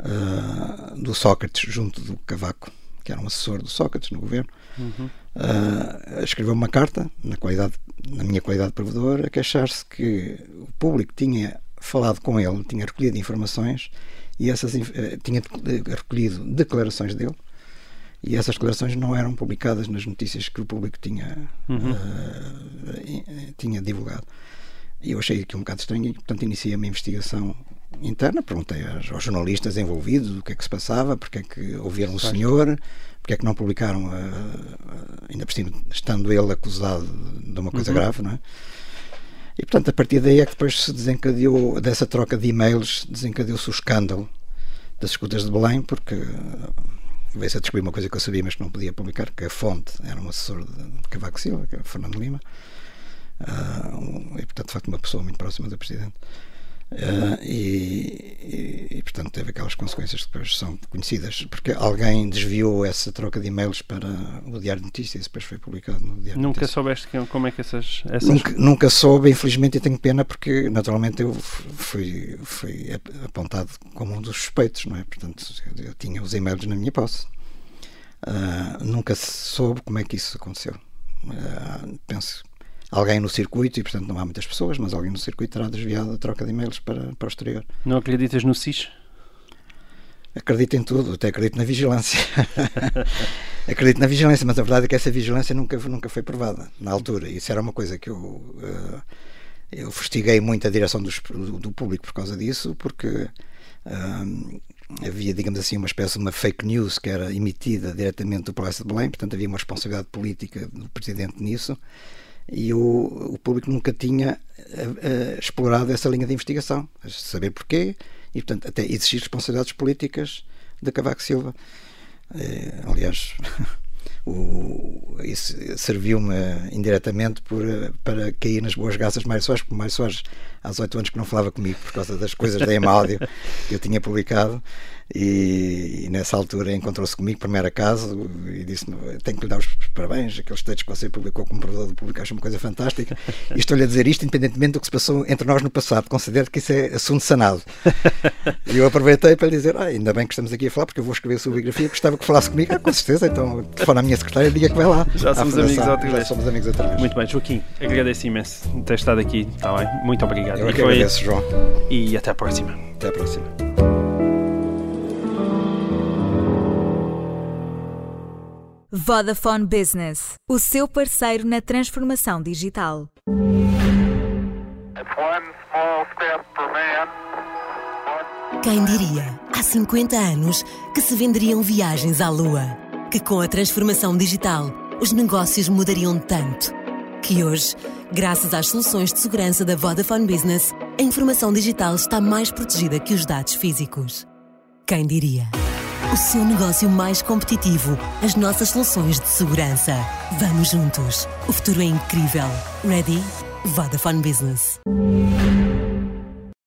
uh, do Sócrates junto do Cavaco, que era um assessor do Sócrates no governo, uhum. uh, escreveu uma carta na qualidade na minha qualidade de provedor, a queixar-se que o público tinha falado com ele, tinha recolhido informações e essas eh, tinha recolhido declarações dele e essas declarações não eram publicadas nas notícias que o público tinha uhum. uh, tinha divulgado. E eu achei aquilo um bocado estranho e, portanto, iniciei uma investigação interna. Perguntei aos, jornalistas envolvidos o que é que se passava, porque é que ouviram o senhor, porque é que não publicaram, uh, ainda por cima, estando ele acusado de uma coisa uhum. grave, não é? E portanto, a partir daí é que depois se desencadeou, dessa troca de e-mails, desencadeou-se o escândalo das escutas de Belém, porque veio-se a descobrir uma coisa que eu sabia, mas que não podia publicar, que a fonte era um assessor de Cavaco Silva, que é o Fernando Lima, uh, e portanto, de facto, uma pessoa muito próxima do Presidente. Uh, e, e, portanto teve aquelas consequências que depois são conhecidas porque alguém desviou essa troca de e-mails para o Diário de Notícias e depois foi publicado no Diário Nunca Notícias. soubeste como é que essas... essas... Nunca, nunca, soube, infelizmente e tenho pena porque naturalmente eu fui, fui apontado como um dos suspeitos, não é? Portanto eu tinha os e-mails na minha posse. Uh, nunca soube como é que isso aconteceu. Uh, penso alguém no circuito, e portanto não há muitas pessoas, mas alguém no circuito terá desviado a troca de e-mails para, para o exterior. Não acreditas no SIS? Acredito em tudo, até acredito na vigilância. acredito na vigilância, mas a verdade é que essa vigilância nunca, nunca foi provada na altura. Isso era uma coisa que eu, uh, eu fustiguei muito a direção dos, do, do, público por causa disso, porque uh, havia, digamos assim, uma espécie de uma fake news que era emitida diretamente do Palácio de Belém, portanto havia uma responsabilidade política do Presidente nisso e o, o público nunca tinha uh, explorado essa linha de investigação, saber porquê e, portanto, até existir responsabilidades políticas de Cavaco Silva. Uh, aliás, o, isso serviu-me indiretamente por, para cair nas boas graças de Mário Soares, porque Mário Soares há 18 anos que não falava comigo por causa das coisas da Emáudio que eu tinha publicado e, e nessa altura encontrou-se comigo, primeiro acaso, e disse-me: Tenho que lhe dar os parabéns, aqueles textos que você publicou como provedor do público, acho uma coisa fantástica. E estou-lhe a dizer isto independentemente do que se passou entre nós no passado. Considero que isso é assunto sanado. E eu aproveitei para lhe dizer: ah, Ainda bem que estamos aqui a falar, porque eu vou escrever a sua biografia. Gostava que falasse comigo. Ah, com certeza, então telefone à minha secretária e diga que vai lá. Já somos amigos outra vez. Já somos amigos outra vez. Muito bem, Joaquim, agradeço imenso ter estado aqui. Está bem? Muito obrigado. Eu é que agradeço, João. E até à próxima. Até à próxima. Vodafone Business, o seu parceiro na transformação digital. Quem diria, há 50 anos, que se venderiam viagens à Lua? Que com a transformação digital, os negócios mudariam tanto? Que hoje, graças às soluções de segurança da Vodafone Business, a informação digital está mais protegida que os dados físicos. Quem diria? O seu negócio mais competitivo, as nossas soluções de segurança. Vamos juntos. O futuro é incrível. Ready? Vodafone Business.